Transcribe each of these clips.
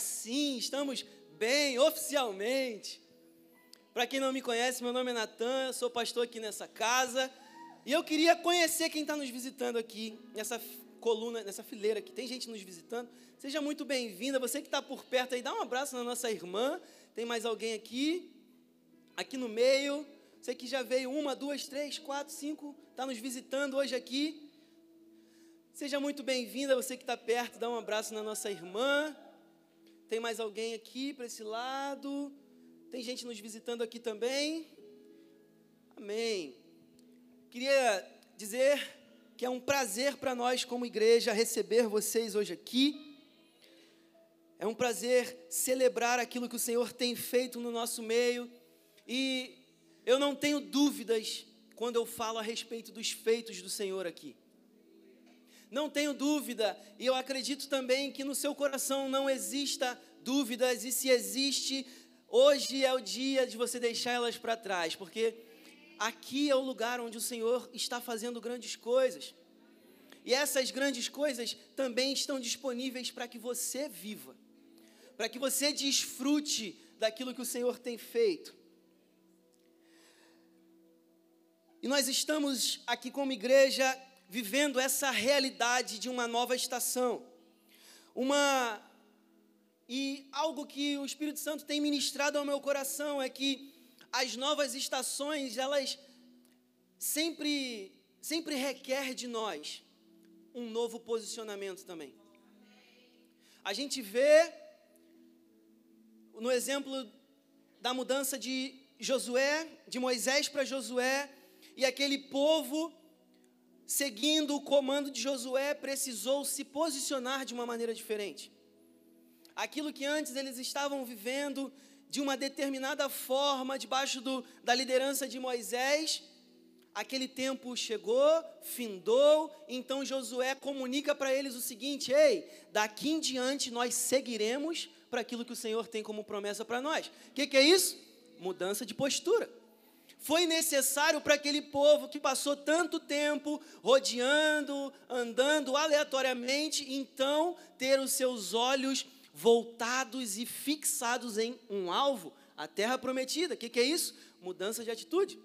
Sim, estamos bem, oficialmente. Para quem não me conhece, meu nome é Natan, sou pastor aqui nessa casa. E eu queria conhecer quem está nos visitando aqui, nessa coluna, nessa fileira aqui. Tem gente nos visitando. Seja muito bem-vinda. Você que está por perto aí, dá um abraço na nossa irmã. Tem mais alguém aqui? Aqui no meio. Você que já veio uma, duas, três, quatro, cinco, está nos visitando hoje aqui. Seja muito bem-vinda. Você que está perto, dá um abraço na nossa irmã. Tem mais alguém aqui para esse lado? Tem gente nos visitando aqui também? Amém. Queria dizer que é um prazer para nós, como igreja, receber vocês hoje aqui. É um prazer celebrar aquilo que o Senhor tem feito no nosso meio. E eu não tenho dúvidas quando eu falo a respeito dos feitos do Senhor aqui. Não tenho dúvida, e eu acredito também que no seu coração não exista dúvidas, e se existe, hoje é o dia de você deixar elas para trás, porque aqui é o lugar onde o Senhor está fazendo grandes coisas. E essas grandes coisas também estão disponíveis para que você viva, para que você desfrute daquilo que o Senhor tem feito. E nós estamos aqui como igreja vivendo essa realidade de uma nova estação. Uma e algo que o Espírito Santo tem ministrado ao meu coração é que as novas estações, elas sempre sempre requer de nós um novo posicionamento também. A gente vê no exemplo da mudança de Josué, de Moisés para Josué, e aquele povo seguindo o comando de Josué, precisou se posicionar de uma maneira diferente. Aquilo que antes eles estavam vivendo de uma determinada forma, debaixo do, da liderança de Moisés, aquele tempo chegou, findou, então Josué comunica para eles o seguinte: ei, daqui em diante nós seguiremos para aquilo que o Senhor tem como promessa para nós. O que, que é isso? Mudança de postura foi necessário para aquele povo que passou tanto tempo rodeando, andando aleatoriamente, então ter os seus olhos voltados e fixados em um alvo, a terra prometida. O que, que é isso? Mudança de atitude.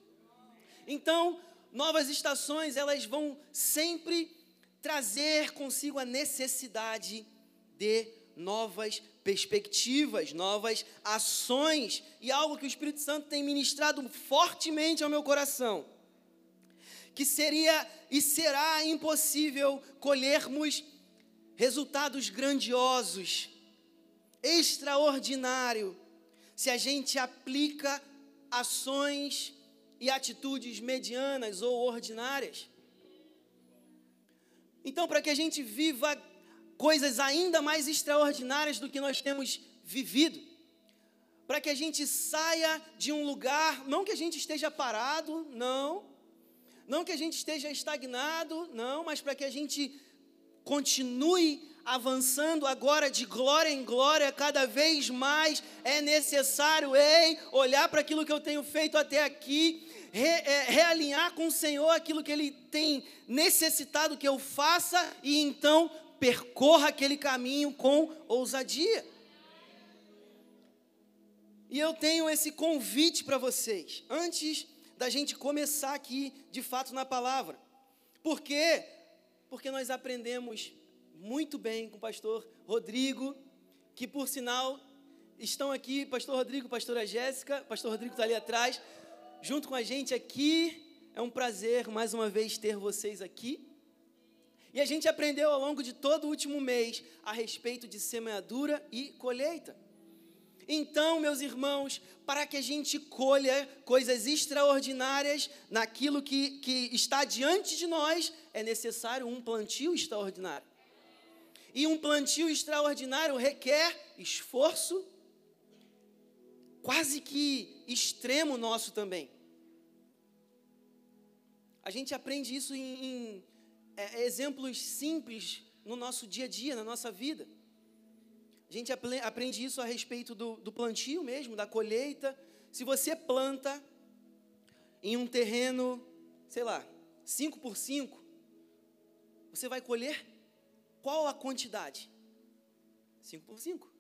Então, novas estações, elas vão sempre trazer consigo a necessidade de novas perspectivas, novas ações e algo que o Espírito Santo tem ministrado fortemente ao meu coração. Que seria e será impossível colhermos resultados grandiosos, extraordinário, se a gente aplica ações e atitudes medianas ou ordinárias. Então, para que a gente viva coisas ainda mais extraordinárias do que nós temos vivido. Para que a gente saia de um lugar, não que a gente esteja parado, não, não que a gente esteja estagnado, não, mas para que a gente continue avançando agora de glória em glória, cada vez mais é necessário, ei, olhar para aquilo que eu tenho feito até aqui, re, é, realinhar com o Senhor aquilo que Ele tem necessitado que eu faça e então percorra aquele caminho com ousadia. E eu tenho esse convite para vocês, antes da gente começar aqui de fato na palavra. Por quê? Porque nós aprendemos muito bem com o pastor Rodrigo, que por sinal estão aqui, pastor Rodrigo, pastora Jéssica, pastor Rodrigo está ali atrás, junto com a gente aqui. É um prazer mais uma vez ter vocês aqui. E a gente aprendeu ao longo de todo o último mês a respeito de semeadura e colheita. Então, meus irmãos, para que a gente colha coisas extraordinárias naquilo que, que está diante de nós, é necessário um plantio extraordinário. E um plantio extraordinário requer esforço, quase que extremo nosso também. A gente aprende isso em, em é, exemplos simples no nosso dia a dia, na nossa vida. A gente aprende isso a respeito do, do plantio mesmo, da colheita. Se você planta em um terreno, sei lá, 5 por 5, você vai colher qual a quantidade? 5 por 5.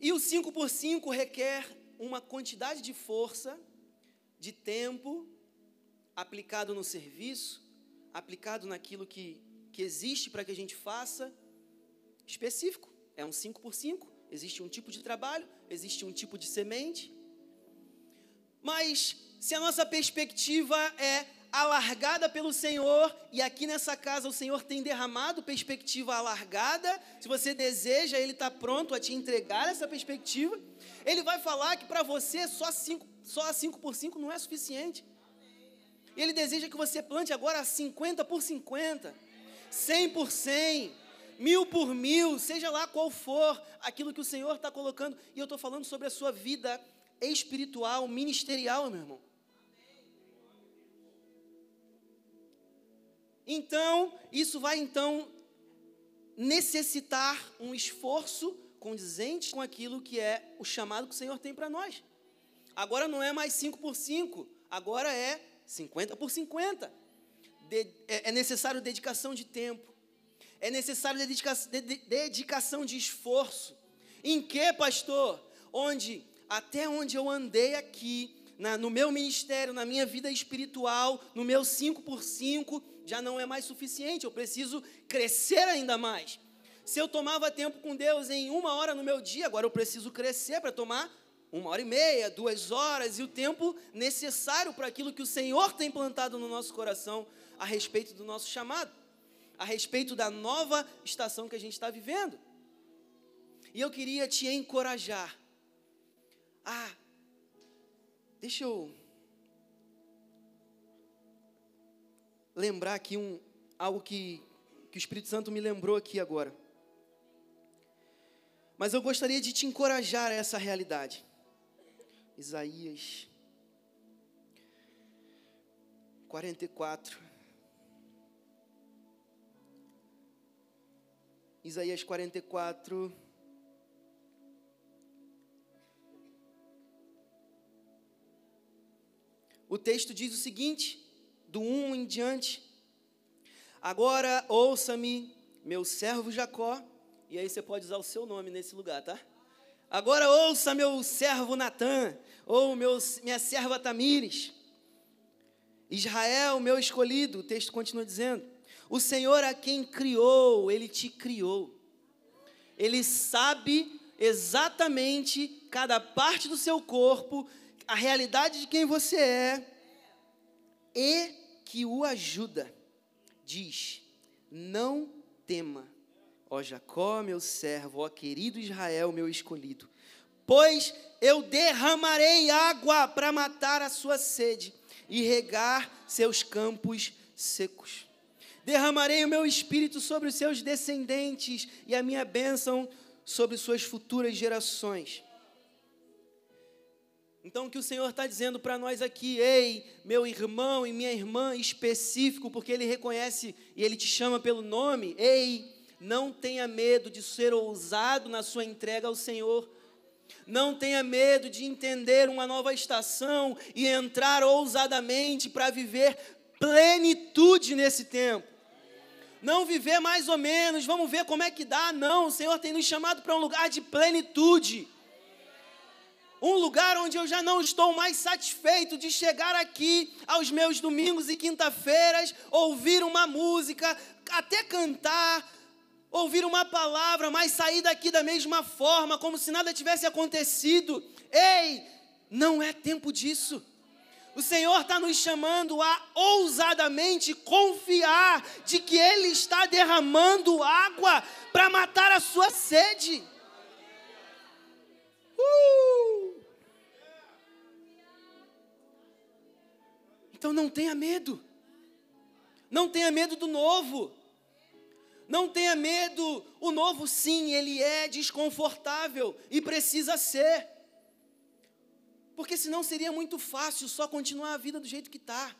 E o 5 por 5 requer uma quantidade de força, de tempo, aplicado no serviço, aplicado naquilo que, que existe para que a gente faça, específico. É um 5 por 5, existe um tipo de trabalho, existe um tipo de semente. Mas se a nossa perspectiva é alargada pelo Senhor, e aqui nessa casa o Senhor tem derramado perspectiva alargada, se você deseja, Ele está pronto a te entregar essa perspectiva. Ele vai falar que para você só 5 só 5 por 5 não é suficiente. Ele deseja que você plante agora 50 por 50, 100 por 100, mil por mil, seja lá qual for aquilo que o Senhor está colocando. E eu estou falando sobre a sua vida espiritual, ministerial, meu irmão. Então, isso vai então necessitar um esforço condizente com aquilo que é o chamado que o Senhor tem para nós. Agora não é mais 5 por 5, agora é 50 por 50. De, é, é, necessário dedicação de tempo, é necessário dedica, de, dedicação de esforço. Em que, pastor? Onde, até onde eu andei aqui, na, no meu ministério, na minha vida espiritual, no meu 5 por 5, já não é mais suficiente, eu preciso crescer ainda mais. Se eu tomava tempo com Deus em uma hora no meu dia, agora eu preciso crescer para tomar uma hora e meia, duas horas, e o tempo necessário para aquilo que o Senhor tem plantado no nosso coração a respeito do nosso chamado, a respeito da nova estação que a gente está vivendo. E eu queria te encorajar. Ah, deixa eu lembrar aqui um, algo que, que o Espírito Santo me lembrou aqui agora. Mas eu gostaria de te encorajar a essa realidade. Isaías 44. Isaías 44. O texto diz o seguinte: do 1 em diante. Agora ouça-me, meu servo Jacó, e aí você pode usar o seu nome nesse lugar, tá? Agora ouça meu servo Natã, ou meu, minha serva Tamires. Israel, meu escolhido, o texto continua dizendo: O Senhor a quem criou, ele te criou. Ele sabe exatamente cada parte do seu corpo, a realidade de quem você é e que o ajuda. Diz: Não tema, ó Jacó, meu servo, ó querido Israel, meu escolhido, pois eu derramarei água para matar a sua sede e regar seus campos secos. Derramarei o meu espírito sobre os seus descendentes e a minha bênção sobre suas futuras gerações. Então, o que o Senhor está dizendo para nós aqui, ei, meu irmão e minha irmã específico, porque Ele reconhece e Ele te chama pelo nome, ei, não tenha medo de ser ousado na sua entrega ao Senhor. Não tenha medo de entender uma nova estação e entrar ousadamente para viver plenitude nesse tempo. Não viver mais ou menos, vamos ver como é que dá. Não, o Senhor tem nos chamado para um lugar de plenitude um lugar onde eu já não estou mais satisfeito de chegar aqui aos meus domingos e quinta-feiras, ouvir uma música, até cantar, ouvir uma palavra, mas sair daqui da mesma forma, como se nada tivesse acontecido. Ei, não é tempo disso. O Senhor está nos chamando a ousadamente confiar de que Ele está derramando água para matar a sua sede. Uh! Então não tenha medo. Não tenha medo do novo. Não tenha medo. O novo, sim, ele é desconfortável e precisa ser. Porque senão seria muito fácil só continuar a vida do jeito que está.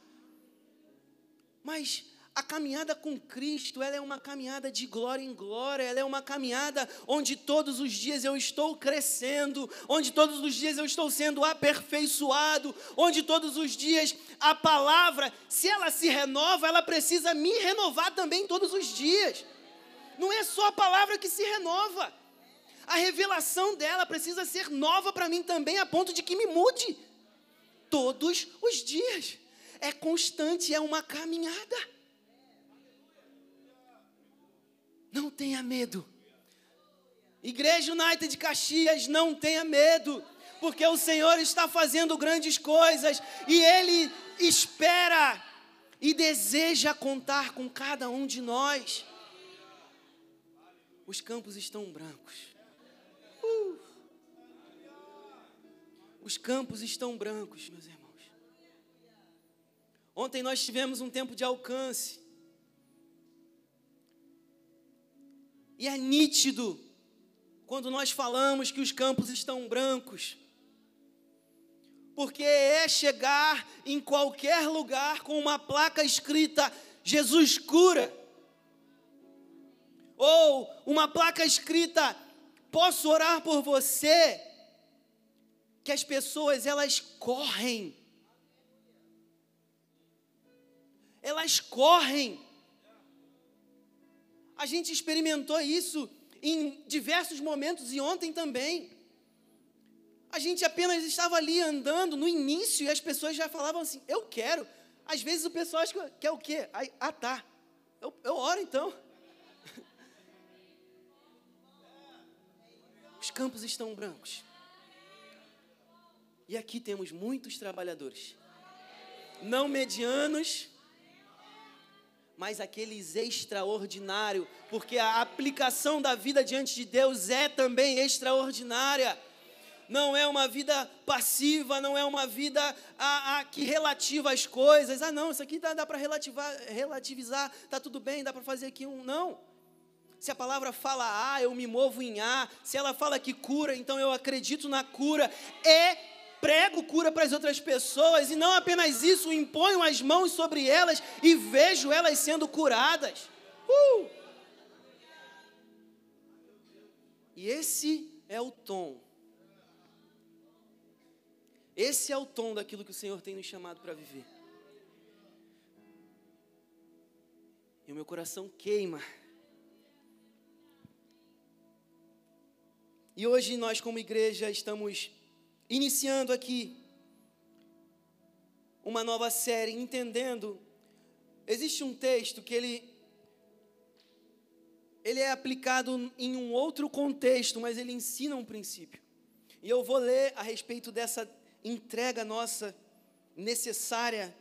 Mas a caminhada com Cristo, ela é uma caminhada de glória em glória, ela é uma caminhada onde todos os dias eu estou crescendo, onde todos os dias eu estou sendo aperfeiçoado, onde todos os dias a palavra, se ela se renova, ela precisa me renovar também todos os dias. Não é só a palavra que se renova. a revelação dela precisa ser nova para mim também, a ponto de que me mude todos os dias. É constante, é uma caminhada. Não tenha medo. Igreja United de Caxias, não tenha medo, porque o Senhor está fazendo grandes coisas e Ele espera e deseja contar com cada um de nós. Os campos estão brancos. Uh. Os campos estão brancos, meus irmãos. Ontem nós tivemos um tempo de alcance. E é nítido quando nós falamos que os campos estão brancos. Porque é chegar em qualquer lugar com uma placa escrita Jesus cura. Ou uma placa escrita posso orar por você. Que as pessoas elas correm elas correm. A gente experimentou isso em diversos momentos e ontem também. A gente apenas estava ali andando no início e as pessoas já falavam assim: Eu quero. Às vezes o pessoal acha que quer o quê? Ah, tá. Eu, eu oro então. Os campos estão brancos. E aqui temos muitos trabalhadores, não medianos, mas aqueles extraordinário, porque a aplicação da vida diante de Deus é também extraordinária. Não é uma vida passiva, não é uma vida a, a, que relativa as coisas. Ah, não, isso aqui dá, dá para relativizar, tá tudo bem, dá para fazer aqui um. Não. Se a palavra fala A, eu me movo em A. Se ela fala que cura, então eu acredito na cura. É prego cura para as outras pessoas e não apenas isso, imponho as mãos sobre elas e vejo elas sendo curadas. Uh! E esse é o tom. Esse é o tom daquilo que o Senhor tem nos chamado para viver. E o meu coração queima. E hoje nós, como igreja, estamos iniciando aqui uma nova série, entendendo. Existe um texto que ele ele é aplicado em um outro contexto, mas ele ensina um princípio. E eu vou ler a respeito dessa entrega nossa necessária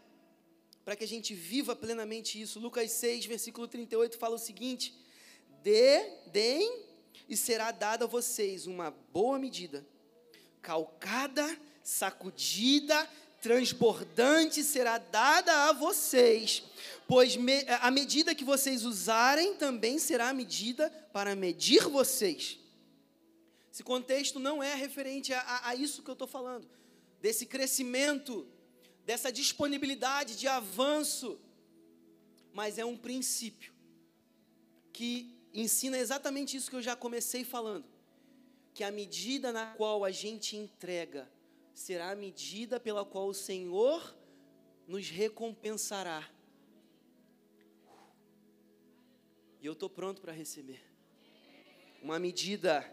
para que a gente viva plenamente isso. Lucas 6, versículo 38 fala o seguinte: Dê, deem e será dada a vocês uma boa medida calcada, sacudida, transbordante será dada a vocês, pois me, a medida que vocês usarem também será a medida para medir vocês. Esse contexto não é referente a, a, a isso que eu estou falando, desse crescimento, dessa disponibilidade de avanço, mas é um princípio que ensina exatamente isso que eu já comecei falando que a medida na qual a gente entrega será a medida pela qual o Senhor nos recompensará. E eu estou pronto para receber. Uma medida,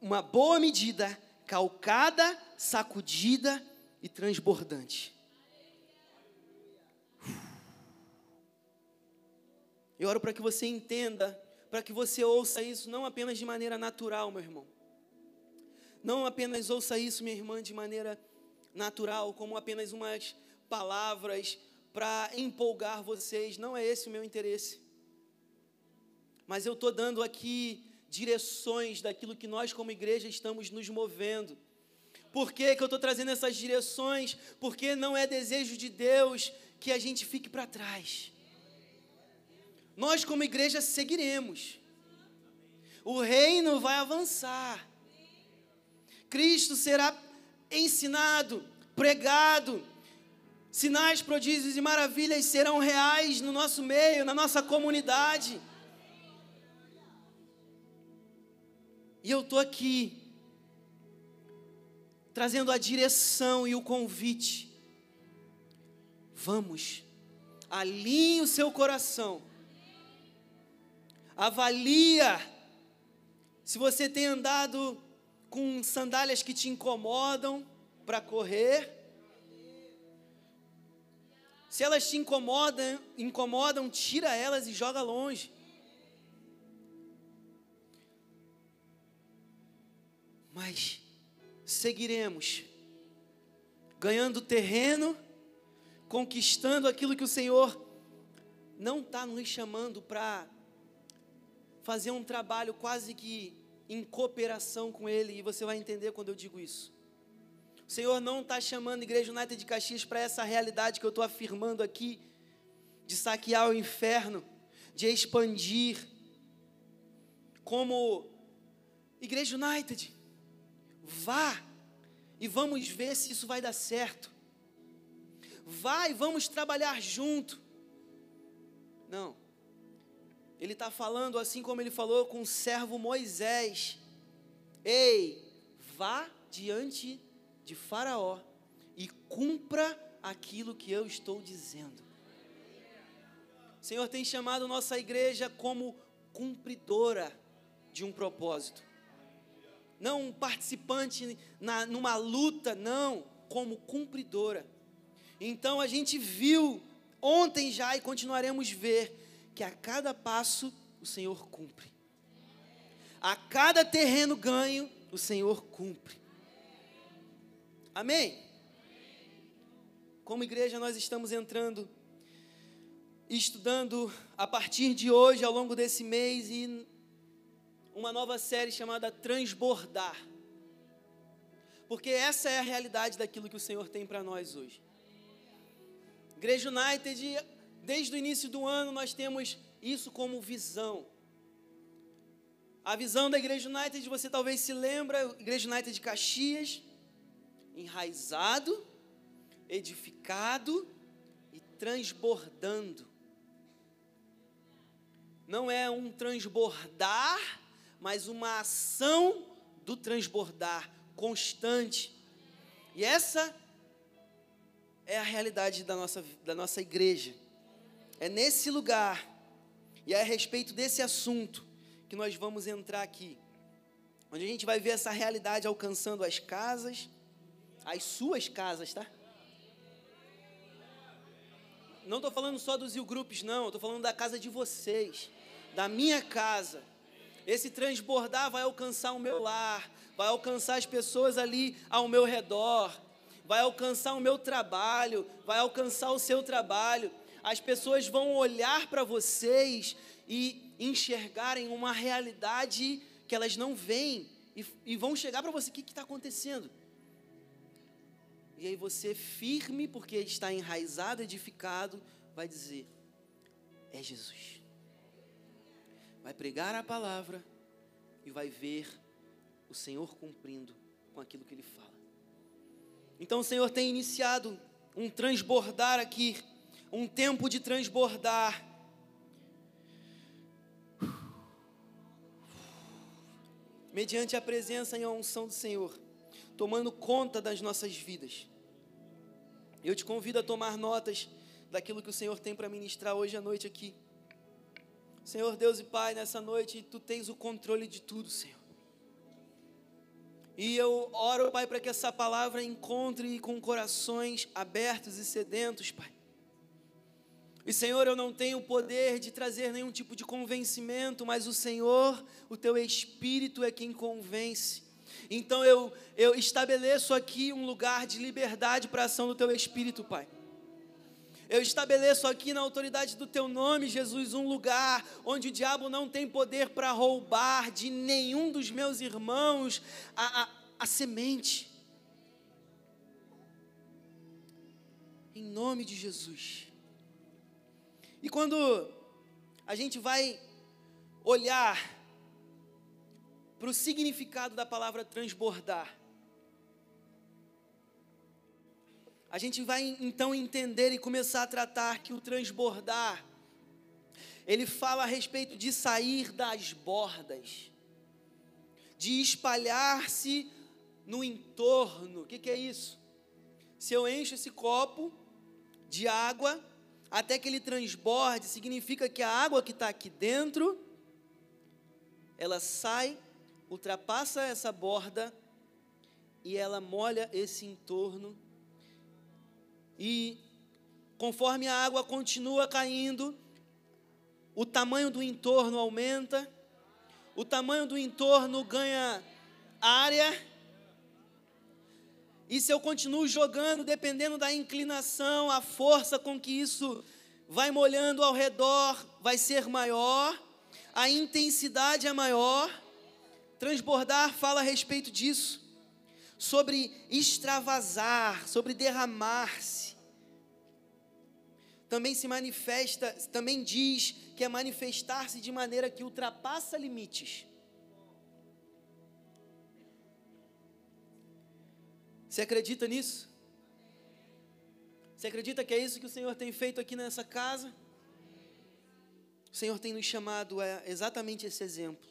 uma boa medida, calcada, sacudida e transbordante. Eu oro para que você entenda para que você ouça isso não apenas de maneira natural, meu irmão. Não apenas ouça isso, minha irmã, de maneira natural, como apenas umas palavras para empolgar vocês. Não é esse o meu interesse. Mas eu estou dando aqui direções daquilo que nós, como igreja, estamos nos movendo. Por que, que eu estou trazendo essas direções? Porque não é desejo de Deus que a gente fique para trás nós, como igreja, seguiremos. O reino vai avançar. Cristo será ensinado, pregado. Sinais, prodígios e maravilhas serão reais no nosso meio, na nossa comunidade. E eu estou aqui, trazendo a direção e o convite. Vamos, alinhe o seu coração avalia se você tem andado com sandálias que te incomodam para correr, se elas te incomodam, incomodam, tira elas e joga longe. Mas seguiremos ganhando terreno, conquistando aquilo que o Senhor não está nos chamando para fazer um trabalho quase que em cooperação com Ele, e você vai entender quando eu digo isso. O Senhor não está chamando a Igreja United de Caxias para essa realidade que eu estou afirmando aqui, de saquear o inferno, de expandir. Como Igreja United, vá e vamos ver se isso vai dar certo. Vá e vamos trabalhar junto. Não. Ele está falando assim como ele falou com o servo Moisés: Ei, vá diante de Faraó e cumpra aquilo que eu estou dizendo. O Senhor tem chamado nossa igreja como cumpridora de um propósito, não um participante na, numa luta, não, como cumpridora. Então a gente viu ontem já e continuaremos ver que a cada passo o Senhor cumpre. A cada terreno ganho, o Senhor cumpre. Amém? Como igreja, nós estamos entrando estudando a partir de hoje, ao longo desse mês, e uma nova série chamada Transbordar. Porque essa é a realidade daquilo que o Senhor tem para nós hoje. Igreja United Desde o início do ano nós temos isso como visão. A visão da Igreja United, você talvez se lembra, Igreja United de Caxias, enraizado, edificado e transbordando. Não é um transbordar, mas uma ação do transbordar constante. E essa é a realidade da nossa, da nossa igreja. É nesse lugar e é a respeito desse assunto que nós vamos entrar aqui. Onde a gente vai ver essa realidade alcançando as casas, as suas casas, tá? Não estou falando só dos grupos, não. Estou falando da casa de vocês, da minha casa. Esse transbordar vai alcançar o meu lar, vai alcançar as pessoas ali ao meu redor, vai alcançar o meu trabalho, vai alcançar o seu trabalho as pessoas vão olhar para vocês e enxergarem uma realidade que elas não veem e, e vão chegar para você: o que está acontecendo? E aí você, firme, porque está enraizado, edificado, vai dizer: é Jesus. Vai pregar a palavra e vai ver o Senhor cumprindo com aquilo que ele fala. Então o Senhor tem iniciado um transbordar aqui um tempo de transbordar. Mediante a presença e a unção do Senhor, tomando conta das nossas vidas. Eu te convido a tomar notas daquilo que o Senhor tem para ministrar hoje à noite aqui. Senhor Deus e Pai, nessa noite tu tens o controle de tudo, Senhor. E eu oro, Pai, para que essa palavra encontre com corações abertos e sedentos, Pai. E Senhor, eu não tenho o poder de trazer nenhum tipo de convencimento, mas o Senhor, o teu Espírito é quem convence. Então eu, eu estabeleço aqui um lugar de liberdade para a ação do teu Espírito, Pai. Eu estabeleço aqui na autoridade do teu nome, Jesus, um lugar onde o diabo não tem poder para roubar de nenhum dos meus irmãos a, a, a semente. Em nome de Jesus. E quando a gente vai olhar para o significado da palavra transbordar, a gente vai então entender e começar a tratar que o transbordar, ele fala a respeito de sair das bordas, de espalhar-se no entorno. O que, que é isso? Se eu encho esse copo de água, até que ele transborde, significa que a água que está aqui dentro, ela sai ultrapassa essa borda e ela molha esse entorno. E conforme a água continua caindo, o tamanho do entorno aumenta, o tamanho do entorno ganha área. E se eu continuo jogando, dependendo da inclinação, a força com que isso vai molhando ao redor vai ser maior, a intensidade é maior. Transbordar fala a respeito disso, sobre extravasar, sobre derramar-se. Também se manifesta, também diz que é manifestar-se de maneira que ultrapassa limites. Você acredita nisso? Você acredita que é isso que o Senhor tem feito aqui nessa casa? O Senhor tem nos chamado a exatamente esse exemplo: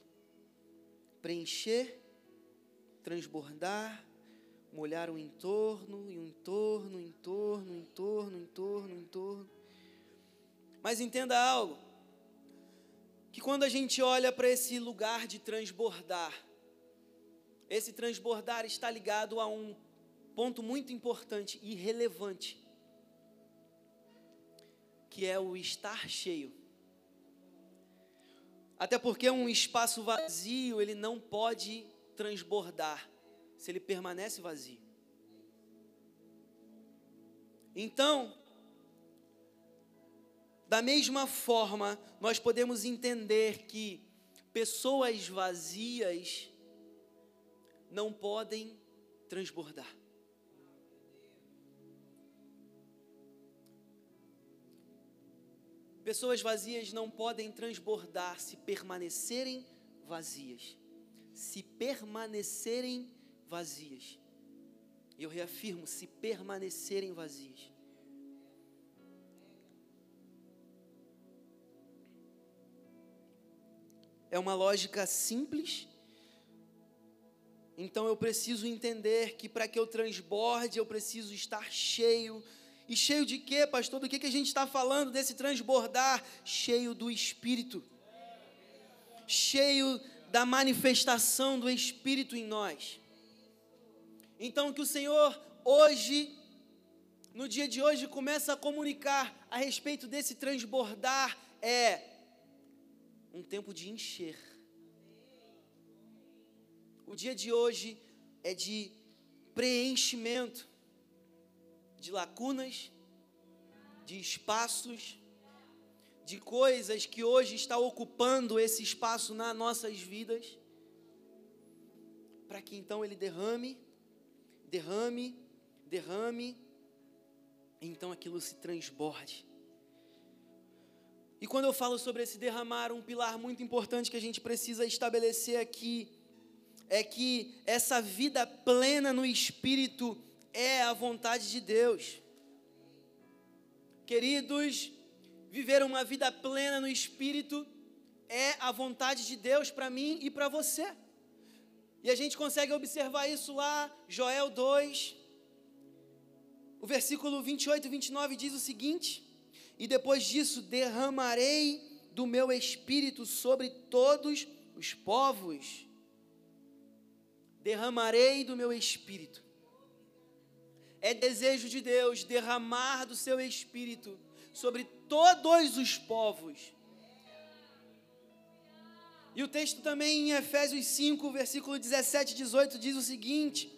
preencher, transbordar, molhar o entorno, e o entorno, entorno, entorno, entorno, entorno. Mas entenda algo: que quando a gente olha para esse lugar de transbordar, esse transbordar está ligado a um ponto muito importante e relevante, que é o estar cheio. Até porque um espaço vazio, ele não pode transbordar se ele permanece vazio. Então, da mesma forma, nós podemos entender que pessoas vazias não podem transbordar. Pessoas vazias não podem transbordar se permanecerem vazias. Se permanecerem vazias. Eu reafirmo, se permanecerem vazias. É uma lógica simples. Então eu preciso entender que para que eu transborde, eu preciso estar cheio e cheio de quê, pastor? Do que, que a gente está falando desse transbordar? Cheio do Espírito. Cheio da manifestação do Espírito em nós. Então, que o Senhor hoje, no dia de hoje, começa a comunicar a respeito desse transbordar é um tempo de encher. O dia de hoje é de preenchimento de lacunas, de espaços, de coisas que hoje está ocupando esse espaço nas nossas vidas, para que então ele derrame, derrame, derrame, e então aquilo se transborde. E quando eu falo sobre esse derramar, um pilar muito importante que a gente precisa estabelecer aqui é que essa vida plena no espírito é a vontade de Deus. Queridos, viver uma vida plena no Espírito é a vontade de Deus para mim e para você. E a gente consegue observar isso lá, Joel 2, o versículo 28 e 29 diz o seguinte: E depois disso derramarei do meu espírito sobre todos os povos. Derramarei do meu espírito é desejo de Deus derramar do seu espírito sobre todos os povos. E o texto também em Efésios 5, versículo 17 e 18 diz o seguinte: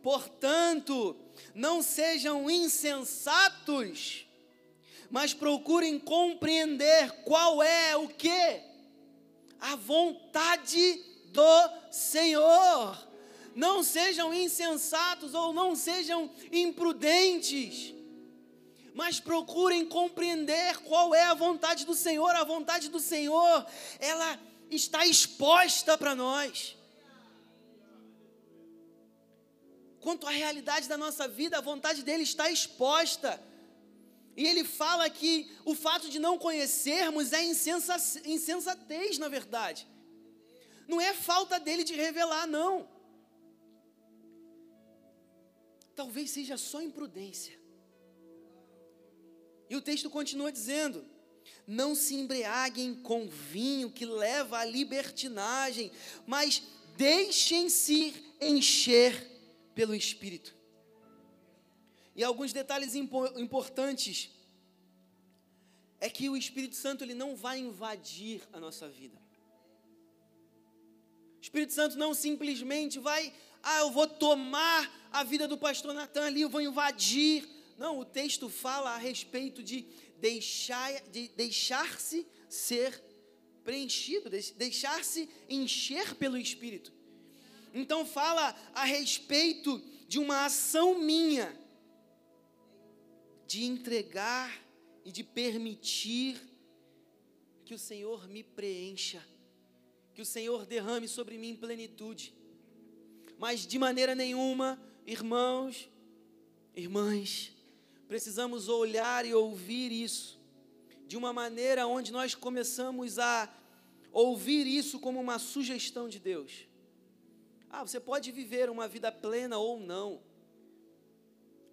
Portanto, não sejam insensatos, mas procurem compreender qual é o que? A vontade do Senhor não sejam insensatos ou não sejam imprudentes, mas procurem compreender qual é a vontade do Senhor. A vontade do Senhor, ela está exposta para nós. Quanto à realidade da nossa vida, a vontade dele está exposta. E ele fala que o fato de não conhecermos é insensatez, na verdade. Não é falta dele de revelar, não. Talvez seja só imprudência. E o texto continua dizendo: Não se embriaguem com vinho que leva à libertinagem, mas deixem-se encher pelo Espírito. E alguns detalhes importantes é que o Espírito Santo ele não vai invadir a nossa vida. O Espírito Santo não simplesmente vai, ah, eu vou tomar a vida do pastor Natan ali, eu vou invadir. Não, o texto fala a respeito de deixar de deixar-se ser preenchido, deixar-se encher pelo Espírito. Então fala a respeito de uma ação minha de entregar e de permitir que o Senhor me preencha, que o Senhor derrame sobre mim plenitude. Mas de maneira nenhuma, irmãos, irmãs, precisamos olhar e ouvir isso de uma maneira onde nós começamos a ouvir isso como uma sugestão de Deus. Ah, você pode viver uma vida plena ou não.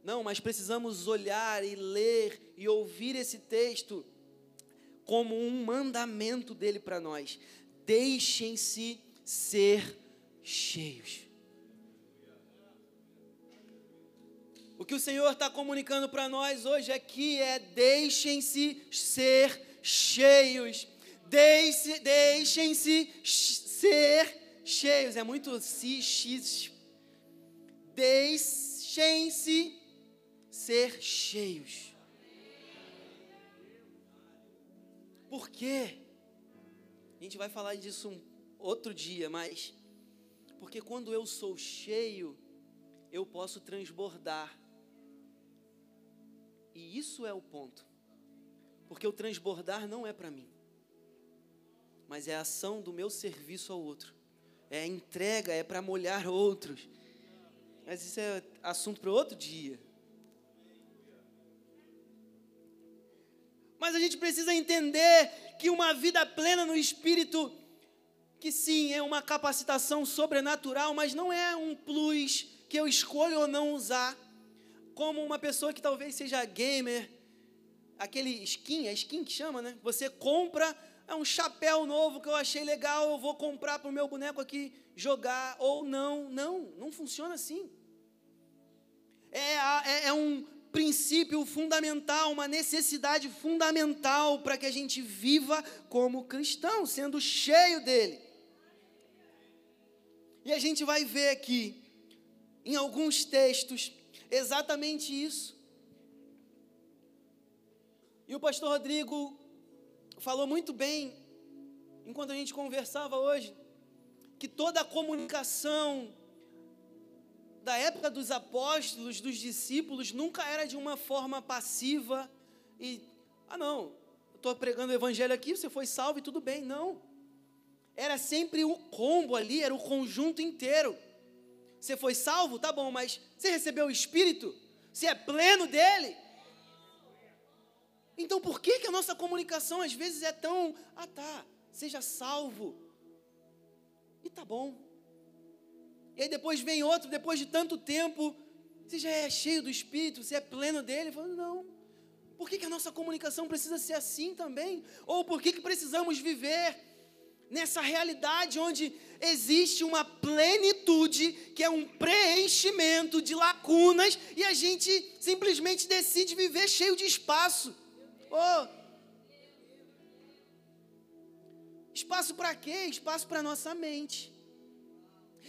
Não, mas precisamos olhar e ler e ouvir esse texto como um mandamento dele para nós. Deixem-se ser cheios. O que o Senhor está comunicando para nós hoje aqui é: deixem-se ser cheios. Deixem-se ser cheios. É muito si, x. Deixem-se ser cheios. Por quê? A gente vai falar disso um outro dia, mas porque quando eu sou cheio, eu posso transbordar. E isso é o ponto. Porque o transbordar não é para mim, mas é a ação do meu serviço ao outro. É a entrega, é para molhar outros. Mas isso é assunto para outro dia. Mas a gente precisa entender que uma vida plena no Espírito, que sim, é uma capacitação sobrenatural, mas não é um plus que eu escolho ou não usar. Como uma pessoa que talvez seja gamer, aquele skin, é skin que chama, né? Você compra, é um chapéu novo que eu achei legal, eu vou comprar para o meu boneco aqui jogar, ou não. Não, não funciona assim. É, é, é um princípio fundamental, uma necessidade fundamental para que a gente viva como cristão, sendo cheio dele. E a gente vai ver aqui, em alguns textos, exatamente isso. E o pastor Rodrigo falou muito bem, enquanto a gente conversava hoje, que toda a comunicação da época dos apóstolos, dos discípulos, nunca era de uma forma passiva e, ah, não, estou pregando o evangelho aqui, você foi salvo e tudo bem. Não. Era sempre o combo ali, era o conjunto inteiro. Você foi salvo? Tá bom, mas você recebeu o Espírito? Você é pleno dele? Então por que, que a nossa comunicação às vezes é tão, ah tá, seja salvo. E tá bom. E aí depois vem outro, depois de tanto tempo, você já é cheio do Espírito, você é pleno dele. Falando, não. Por que, que a nossa comunicação precisa ser assim também? Ou por que, que precisamos viver nessa realidade onde existe uma plenitude, que é um preenchimento de lacunas, e a gente simplesmente decide viver cheio de espaço? Oh, espaço para quê? Espaço para nossa mente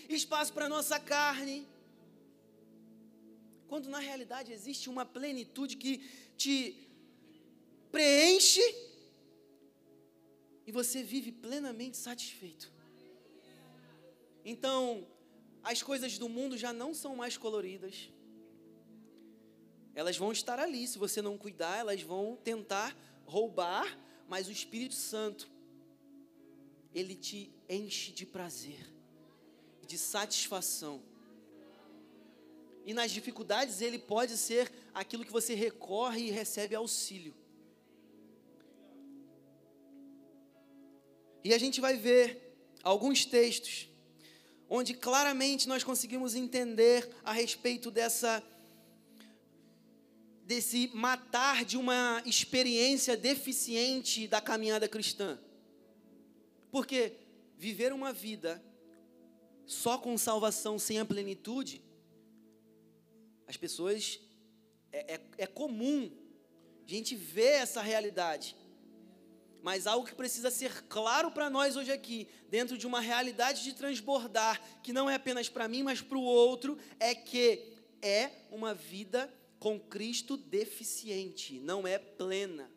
espaço para nossa carne. Quando na realidade existe uma plenitude que te preenche e você vive plenamente satisfeito. Então, as coisas do mundo já não são mais coloridas. Elas vão estar ali, se você não cuidar, elas vão tentar roubar, mas o Espírito Santo, ele te enche de prazer de satisfação. E nas dificuldades ele pode ser aquilo que você recorre e recebe auxílio. E a gente vai ver alguns textos onde claramente nós conseguimos entender a respeito dessa desse matar de uma experiência deficiente da caminhada cristã. Porque viver uma vida só com salvação sem a plenitude, as pessoas. É, é, é comum a gente ver essa realidade. Mas algo que precisa ser claro para nós hoje aqui, dentro de uma realidade de transbordar, que não é apenas para mim, mas para o outro, é que é uma vida com Cristo deficiente, não é plena,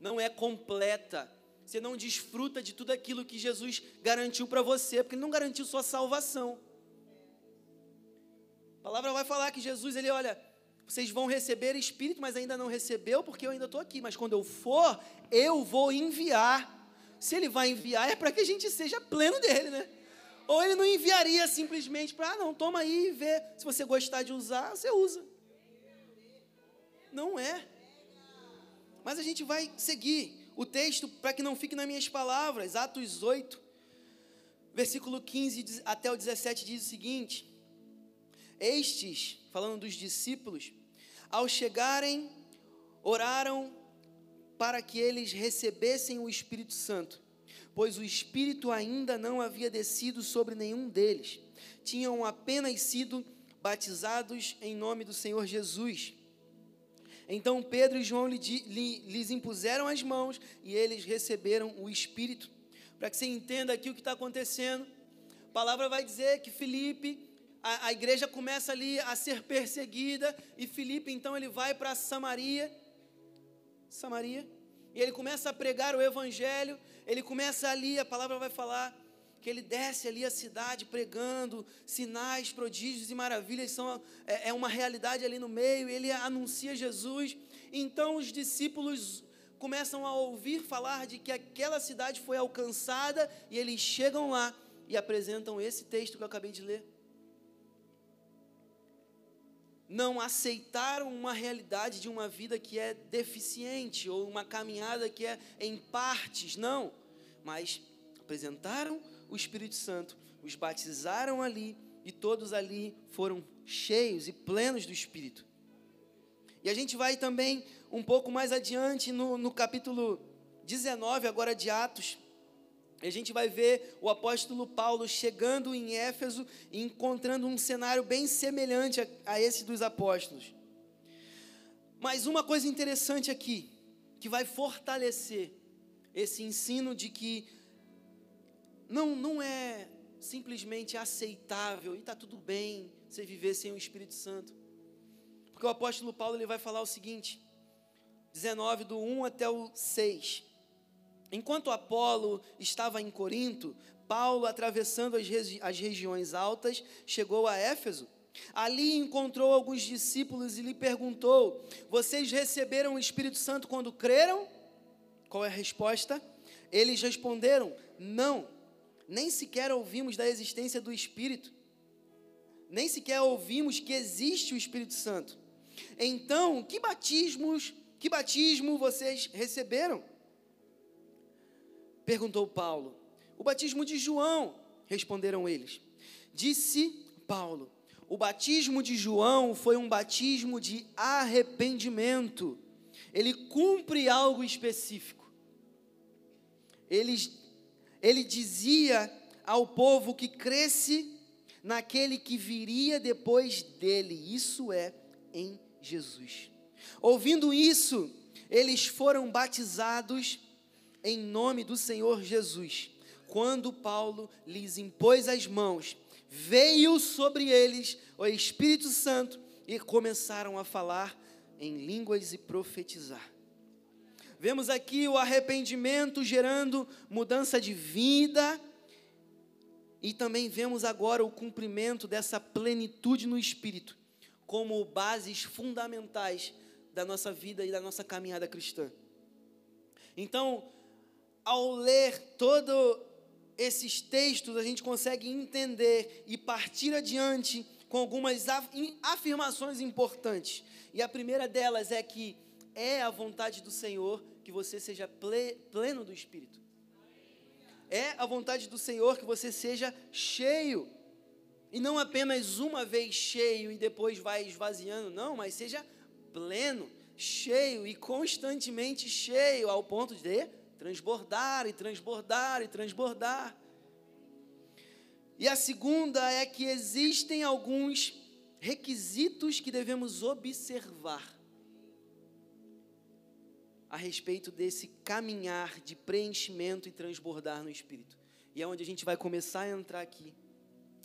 não é completa. Você não desfruta de tudo aquilo que Jesus garantiu para você, porque Ele não garantiu sua salvação. A palavra vai falar que Jesus, ele olha, vocês vão receber Espírito, mas ainda não recebeu, porque eu ainda estou aqui. Mas quando eu for, eu vou enviar. Se Ele vai enviar, é para que a gente seja pleno dele, né? Ou Ele não enviaria simplesmente para, ah, não, toma aí e vê. Se você gostar de usar, você usa. Não é. Mas a gente vai seguir o texto para que não fique nas minhas palavras. Atos 8, versículo 15 até o 17 diz o seguinte: Estes, falando dos discípulos, ao chegarem, oraram para que eles recebessem o Espírito Santo, pois o Espírito ainda não havia descido sobre nenhum deles. Tinham apenas sido batizados em nome do Senhor Jesus. Então Pedro e João lhes impuseram as mãos e eles receberam o Espírito. Para que você entenda aqui o que está acontecendo, a palavra vai dizer que Felipe, a, a igreja começa ali a ser perseguida, e Felipe então ele vai para Samaria, Samaria, e ele começa a pregar o Evangelho, ele começa ali, a palavra vai falar, que ele desce ali a cidade pregando, sinais, prodígios e maravilhas são é, é uma realidade ali no meio, ele anuncia Jesus. Então os discípulos começam a ouvir falar de que aquela cidade foi alcançada e eles chegam lá e apresentam esse texto que eu acabei de ler. Não aceitaram uma realidade de uma vida que é deficiente ou uma caminhada que é em partes, não, mas apresentaram o Espírito Santo, os batizaram ali e todos ali foram cheios e plenos do Espírito. E a gente vai também um pouco mais adiante no, no capítulo 19, agora de Atos. A gente vai ver o apóstolo Paulo chegando em Éfeso e encontrando um cenário bem semelhante a, a esse dos apóstolos. Mas uma coisa interessante aqui, que vai fortalecer esse ensino de que não, não é simplesmente aceitável e está tudo bem você viver sem o Espírito Santo. Porque o apóstolo Paulo ele vai falar o seguinte, 19, do 1 até o 6. Enquanto Apolo estava em Corinto, Paulo, atravessando as, regi as regiões altas, chegou a Éfeso. Ali encontrou alguns discípulos e lhe perguntou: Vocês receberam o Espírito Santo quando creram? Qual é a resposta? Eles responderam: Não nem sequer ouvimos da existência do Espírito, nem sequer ouvimos que existe o Espírito Santo. Então, que batismos, que batismo vocês receberam? Perguntou Paulo. O batismo de João, responderam eles. Disse Paulo: O batismo de João foi um batismo de arrependimento. Ele cumpre algo específico. Eles ele dizia ao povo que cresce naquele que viria depois dele, isso é, em Jesus. Ouvindo isso, eles foram batizados em nome do Senhor Jesus. Quando Paulo lhes impôs as mãos, veio sobre eles o Espírito Santo e começaram a falar em línguas e profetizar. Vemos aqui o arrependimento gerando mudança de vida. E também vemos agora o cumprimento dessa plenitude no Espírito, como bases fundamentais da nossa vida e da nossa caminhada cristã. Então, ao ler todos esses textos, a gente consegue entender e partir adiante com algumas afirmações importantes. E a primeira delas é que é a vontade do Senhor que você seja pleno do Espírito. É a vontade do Senhor que você seja cheio. E não apenas uma vez cheio e depois vai esvaziando, não, mas seja pleno, cheio e constantemente cheio, ao ponto de transbordar e transbordar e transbordar. E a segunda é que existem alguns requisitos que devemos observar a respeito desse caminhar de preenchimento e transbordar no Espírito. E é onde a gente vai começar a entrar aqui,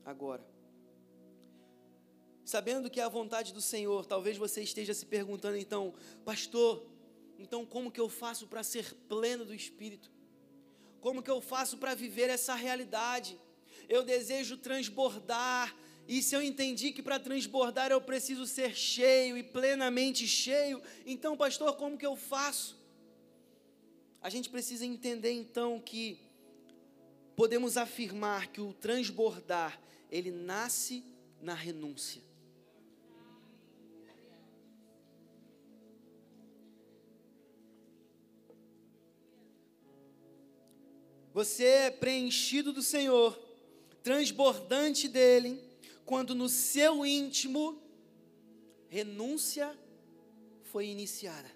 agora. Sabendo que é a vontade do Senhor, talvez você esteja se perguntando então, pastor, então como que eu faço para ser pleno do Espírito? Como que eu faço para viver essa realidade? Eu desejo transbordar, e se eu entendi que para transbordar eu preciso ser cheio e plenamente cheio, então, pastor, como que eu faço? A gente precisa entender então que podemos afirmar que o transbordar, ele nasce na renúncia. Você é preenchido do Senhor, transbordante dele, quando no seu íntimo renúncia foi iniciada.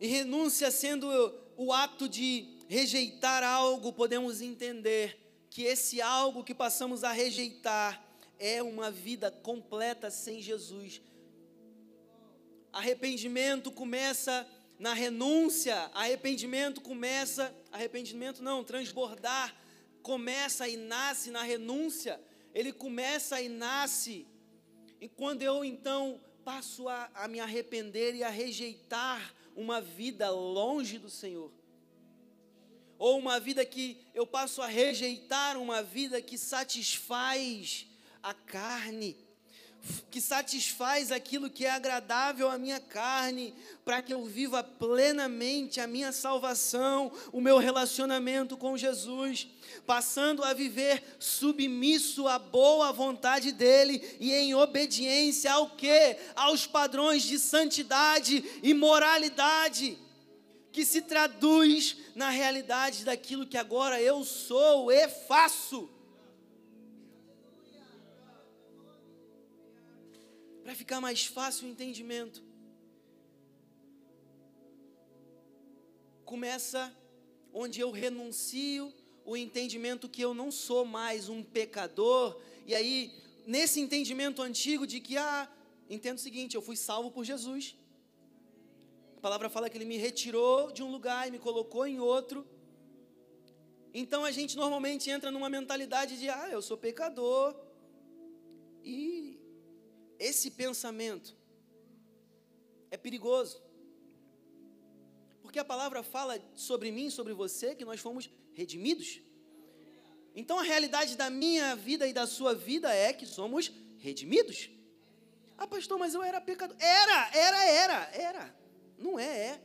E renúncia sendo o ato de rejeitar algo, podemos entender que esse algo que passamos a rejeitar é uma vida completa sem Jesus. Arrependimento começa na renúncia, arrependimento começa, arrependimento não, transbordar começa e nasce na renúncia, ele começa e nasce. E quando eu então passo a, a me arrepender e a rejeitar uma vida longe do Senhor, ou uma vida que eu passo a rejeitar uma vida que satisfaz a carne, que satisfaz aquilo que é agradável à minha carne, para que eu viva plenamente a minha salvação, o meu relacionamento com Jesus, passando a viver submisso à boa vontade dele e em obediência ao que? Aos padrões de santidade e moralidade, que se traduz na realidade daquilo que agora eu sou e faço. Para ficar mais fácil o entendimento. Começa onde eu renuncio o entendimento que eu não sou mais um pecador, e aí, nesse entendimento antigo de que, ah, entendo o seguinte, eu fui salvo por Jesus. A palavra fala que ele me retirou de um lugar e me colocou em outro. Então a gente normalmente entra numa mentalidade de, ah, eu sou pecador. E esse pensamento é perigoso. Porque a palavra fala sobre mim, sobre você, que nós fomos redimidos. Então a realidade da minha vida e da sua vida é que somos redimidos. Ah, pastor, mas eu era pecador. Era, era, era, era. Não é, é.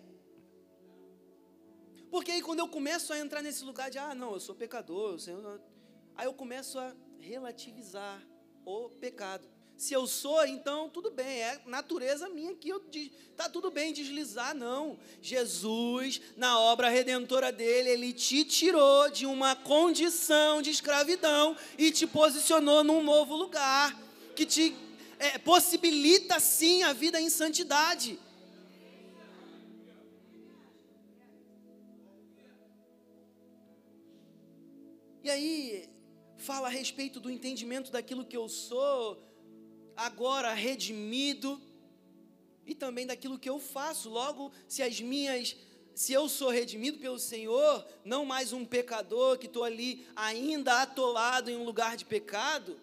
Porque aí quando eu começo a entrar nesse lugar de, ah, não, eu sou pecador, eu aí eu começo a relativizar o pecado. Se eu sou, então tudo bem, é natureza minha que eu tá tudo bem deslizar, não. Jesus, na obra redentora dele, ele te tirou de uma condição de escravidão e te posicionou num novo lugar que te é, possibilita sim a vida em santidade. E aí, fala a respeito do entendimento daquilo que eu sou, agora redimido e também daquilo que eu faço. Logo, se as minhas, se eu sou redimido pelo Senhor, não mais um pecador que estou ali ainda atolado em um lugar de pecado,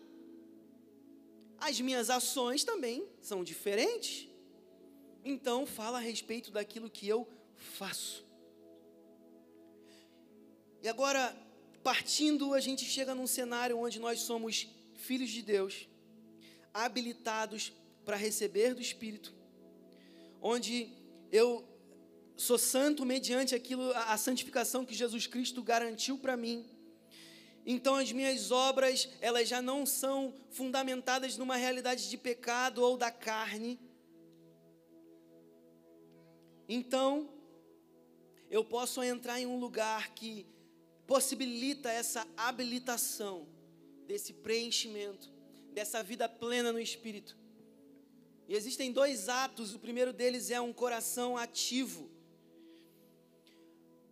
as minhas ações também são diferentes. Então, fala a respeito daquilo que eu faço. E agora, partindo, a gente chega num cenário onde nós somos filhos de Deus habilitados para receber do Espírito, onde eu sou santo mediante aquilo, a santificação que Jesus Cristo garantiu para mim. Então as minhas obras, elas já não são fundamentadas numa realidade de pecado ou da carne. Então, eu posso entrar em um lugar que possibilita essa habilitação desse preenchimento dessa vida plena no Espírito. E existem dois atos, o primeiro deles é um coração ativo.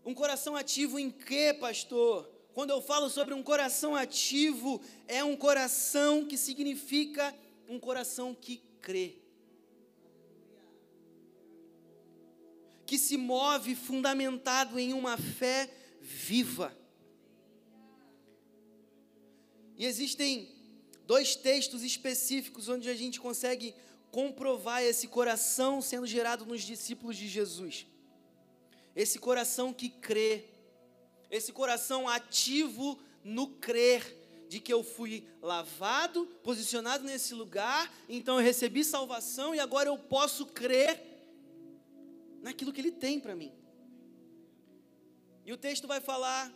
Um coração ativo em quê, pastor? Quando eu falo sobre um coração ativo, é um coração que significa um coração que crê. Que se move fundamentado em uma fé viva. E existem dois textos específicos onde a gente consegue comprovar esse coração sendo gerado nos discípulos de Jesus. Esse coração que crê, esse coração ativo no crer de que eu fui lavado, posicionado nesse lugar, então eu recebi salvação e agora eu posso crer naquilo que Ele tem para mim. E o texto vai falar,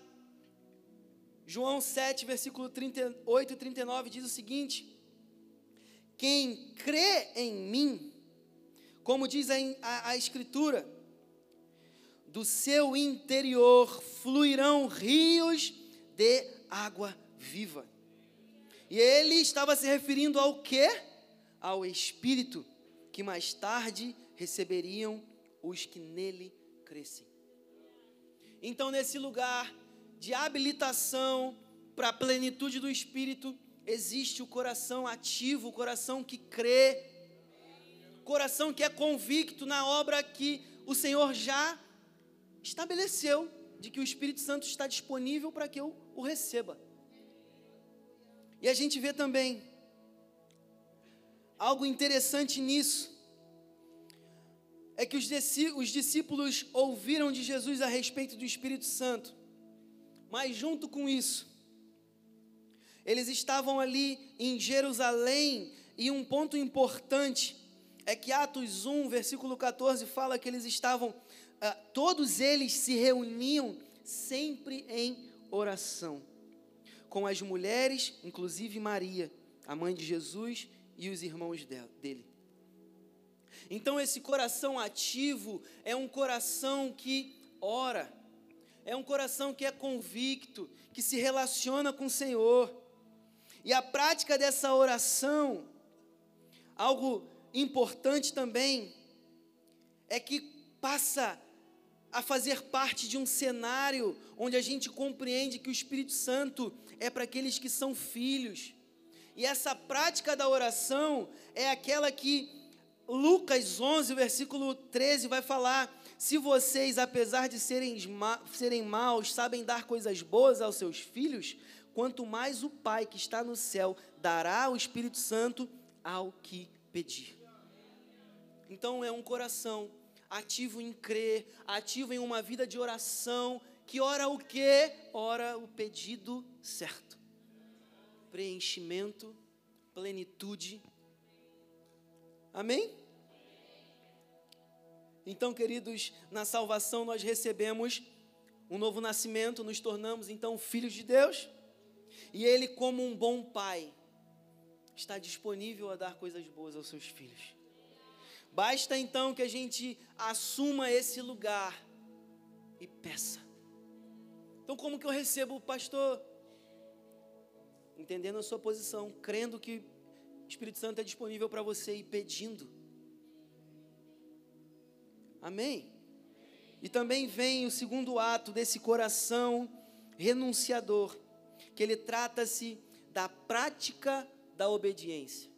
João 7, versículo 38 e 39 diz o seguinte: Quem crê em mim, como diz a, a, a Escritura, do seu interior fluirão rios de água viva. E ele estava se referindo ao quê? Ao Espírito, que mais tarde receberiam os que nele crescem. Então, nesse lugar de habilitação para a plenitude do Espírito, existe o coração ativo, o coração que crê, coração que é convicto na obra que o Senhor já estabeleceu, de que o Espírito Santo está disponível para que eu o receba. E a gente vê também algo interessante nisso. É que os discípulos ouviram de Jesus a respeito do Espírito Santo, mas junto com isso, eles estavam ali em Jerusalém, e um ponto importante é que Atos 1, versículo 14, fala que eles estavam, ah, todos eles se reuniam sempre em oração com as mulheres, inclusive Maria, a mãe de Jesus e os irmãos dele. Então, esse coração ativo é um coração que ora, é um coração que é convicto, que se relaciona com o Senhor. E a prática dessa oração, algo importante também, é que passa a fazer parte de um cenário onde a gente compreende que o Espírito Santo é para aqueles que são filhos. E essa prática da oração é aquela que Lucas 11, versículo 13 vai falar: se vocês, apesar de serem, serem maus, sabem dar coisas boas aos seus filhos, quanto mais o Pai que está no céu dará o Espírito Santo ao que pedir. Então é um coração ativo em crer, ativo em uma vida de oração, que ora o quê? Ora o pedido certo. Preenchimento, plenitude. Amém? Então, queridos, na salvação nós recebemos um novo nascimento, nos tornamos então filhos de Deus. E Ele, como um bom pai, está disponível a dar coisas boas aos seus filhos. Basta então que a gente assuma esse lugar e peça. Então, como que eu recebo o pastor? Entendendo a sua posição, crendo que o Espírito Santo é disponível para você e pedindo. Amém? E também vem o segundo ato desse coração renunciador, que ele trata-se da prática da obediência.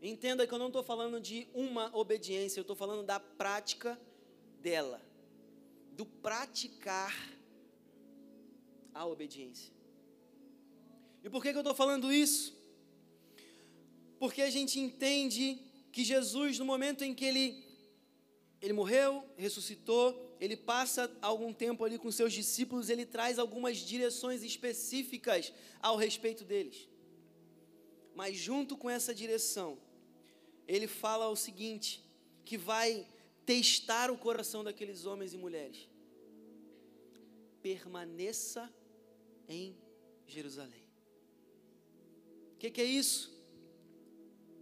Entenda que eu não estou falando de uma obediência, eu estou falando da prática dela, do praticar a obediência. E por que, que eu estou falando isso? Porque a gente entende que Jesus, no momento em que ele, ele morreu, ressuscitou, ele passa algum tempo ali com seus discípulos, ele traz algumas direções específicas ao respeito deles. Mas junto com essa direção, ele fala o seguinte: que vai testar o coração daqueles homens e mulheres. Permaneça em Jerusalém. O que, que é isso?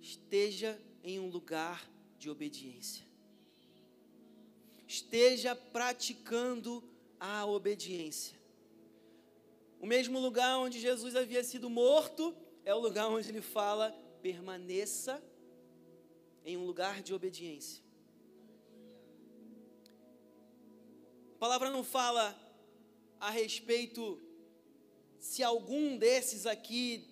Esteja em um lugar de obediência. Esteja praticando a obediência. O mesmo lugar onde Jesus havia sido morto é o lugar onde ele fala: permaneça em um lugar de obediência. A palavra não fala a respeito se algum desses aqui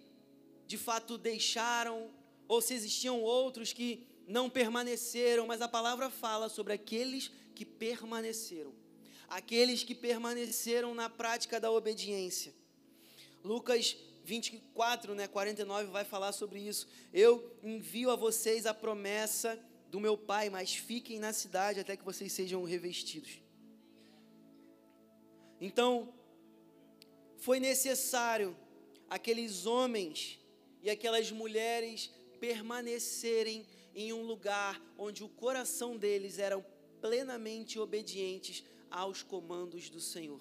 de fato deixaram, ou se existiam outros que não permaneceram, mas a palavra fala sobre aqueles que permaneceram, aqueles que permaneceram na prática da obediência. Lucas 24, né, 49 vai falar sobre isso. Eu envio a vocês a promessa do meu Pai, mas fiquem na cidade até que vocês sejam revestidos. Então, foi necessário aqueles homens e aquelas mulheres permanecerem em um lugar onde o coração deles eram plenamente obedientes aos comandos do Senhor.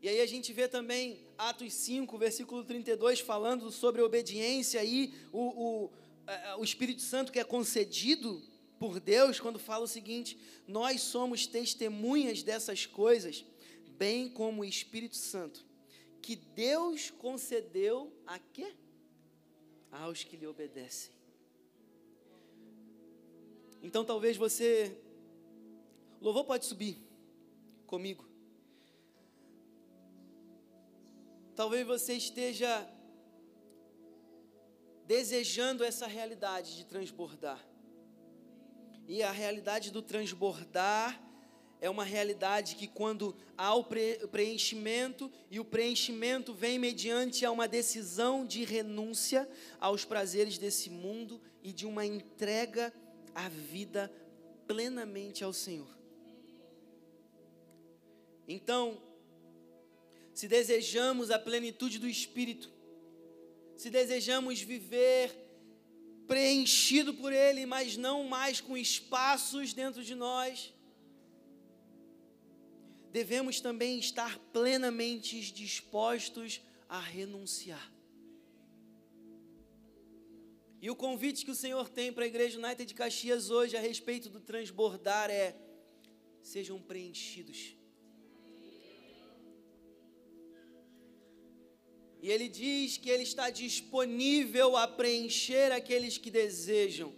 E aí a gente vê também Atos 5, versículo 32, falando sobre obediência e o, o, o Espírito Santo que é concedido por Deus, quando fala o seguinte: Nós somos testemunhas dessas coisas, bem como o Espírito Santo, que Deus concedeu a quê? Aos que lhe obedecem. Então talvez você. Louvor pode subir comigo. Talvez você esteja desejando essa realidade de transbordar. E a realidade do transbordar é uma realidade que quando há o preenchimento e o preenchimento vem mediante a uma decisão de renúncia aos prazeres desse mundo e de uma entrega à vida plenamente ao Senhor. Então, se desejamos a plenitude do Espírito, se desejamos viver preenchido por Ele, mas não mais com espaços dentro de nós, devemos também estar plenamente dispostos a renunciar. E o convite que o Senhor tem para a Igreja United de Caxias hoje a respeito do transbordar é: sejam preenchidos E ele diz que ele está disponível a preencher aqueles que desejam.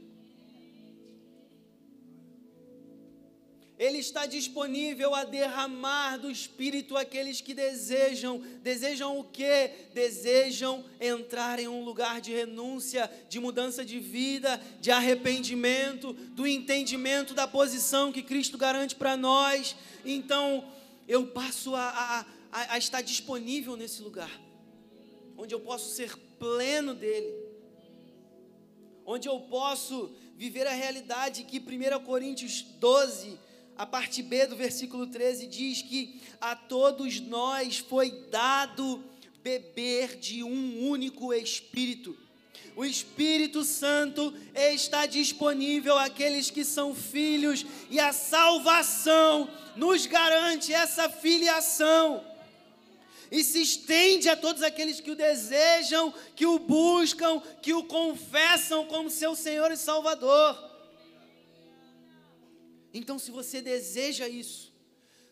Ele está disponível a derramar do Espírito aqueles que desejam. Desejam o quê? Desejam entrar em um lugar de renúncia, de mudança de vida, de arrependimento, do entendimento da posição que Cristo garante para nós. Então, eu passo a, a, a estar disponível nesse lugar onde eu posso ser pleno dele, onde eu posso viver a realidade que 1 Coríntios 12, a parte B do versículo 13 diz que a todos nós foi dado beber de um único Espírito. O Espírito Santo está disponível àqueles que são filhos, e a salvação nos garante essa filiação e se estende a todos aqueles que o desejam, que o buscam, que o confessam como seu Senhor e Salvador. Então, se você deseja isso,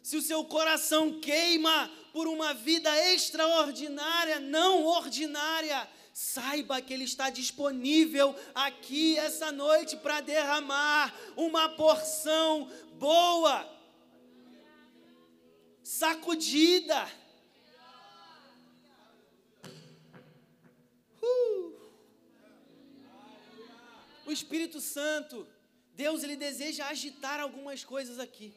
se o seu coração queima por uma vida extraordinária, não ordinária, saiba que Ele está disponível aqui essa noite para derramar uma porção boa, sacudida. O Espírito Santo, Deus ele deseja agitar algumas coisas aqui.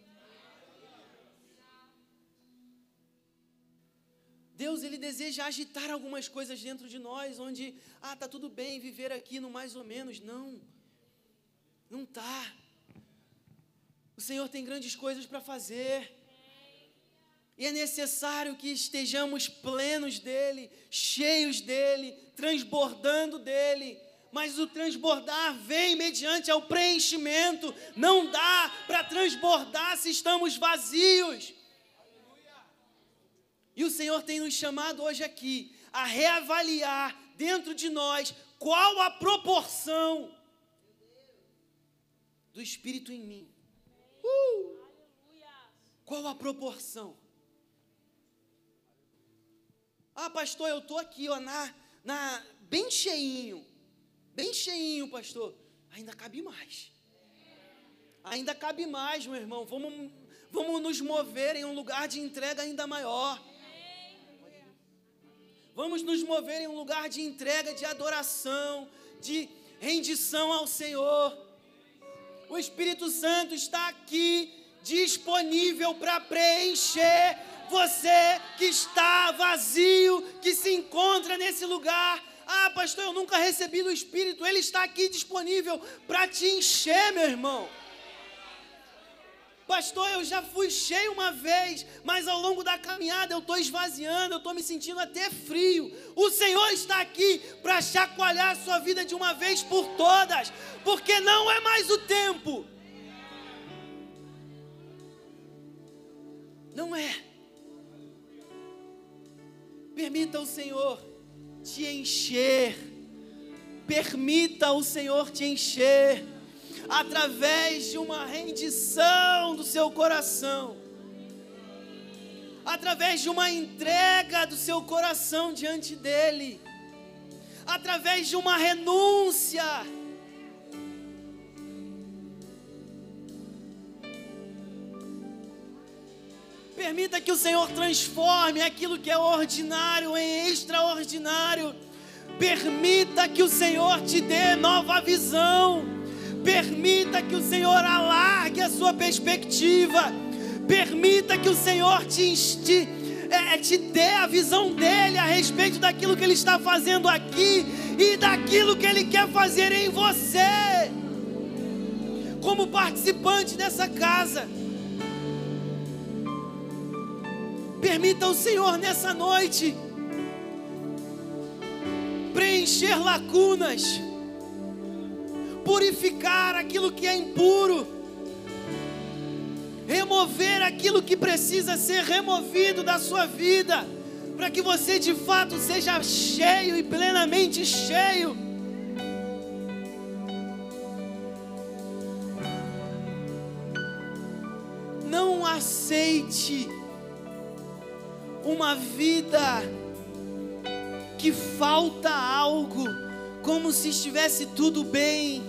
Deus ele deseja agitar algumas coisas dentro de nós, onde ah, tá tudo bem viver aqui no mais ou menos. Não. Não tá. O Senhor tem grandes coisas para fazer. E é necessário que estejamos plenos dele, cheios dele, transbordando dele mas o transbordar vem mediante ao preenchimento. Não dá para transbordar se estamos vazios. E o Senhor tem nos chamado hoje aqui a reavaliar dentro de nós qual a proporção do Espírito em mim. Uh! Qual a proporção? Ah, pastor, eu estou aqui, ó, na, na, bem cheinho bem cheinho, pastor. Ainda cabe mais. Ainda cabe mais, meu irmão. Vamos, vamos nos mover em um lugar de entrega ainda maior. Vamos nos mover em um lugar de entrega, de adoração, de rendição ao Senhor. O Espírito Santo está aqui disponível para preencher você que está vazio, que se encontra nesse lugar. Ah, pastor, eu nunca recebi do Espírito. Ele está aqui disponível para te encher, meu irmão. Pastor, eu já fui cheio uma vez, mas ao longo da caminhada eu estou esvaziando, eu estou me sentindo até frio. O Senhor está aqui para chacoalhar a sua vida de uma vez por todas, porque não é mais o tempo. Não é. Permita o Senhor te encher. Permita o Senhor te encher através de uma rendição do seu coração, através de uma entrega do seu coração diante dEle, através de uma renúncia. Permita que o Senhor transforme aquilo que é ordinário em extraordinário. Permita que o Senhor te dê nova visão Permita que o Senhor alargue a sua perspectiva. Permita que o Senhor te, te, é, te dê a visão dele a respeito daquilo que ele está fazendo aqui e daquilo que ele quer fazer em você. Como participante dessa casa. Permita o Senhor nessa noite preencher lacunas purificar aquilo que é impuro, remover aquilo que precisa ser removido da sua vida, para que você de fato seja cheio e plenamente cheio. Não aceite uma vida que falta algo, como se estivesse tudo bem.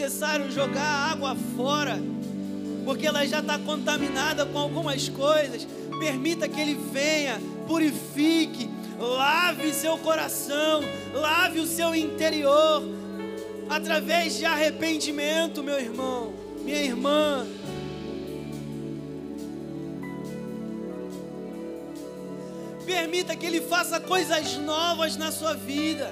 Necessário jogar a água fora, porque ela já está contaminada com algumas coisas, permita que Ele venha, purifique, lave seu coração, lave o seu interior através de arrependimento, meu irmão, minha irmã. Permita que Ele faça coisas novas na sua vida.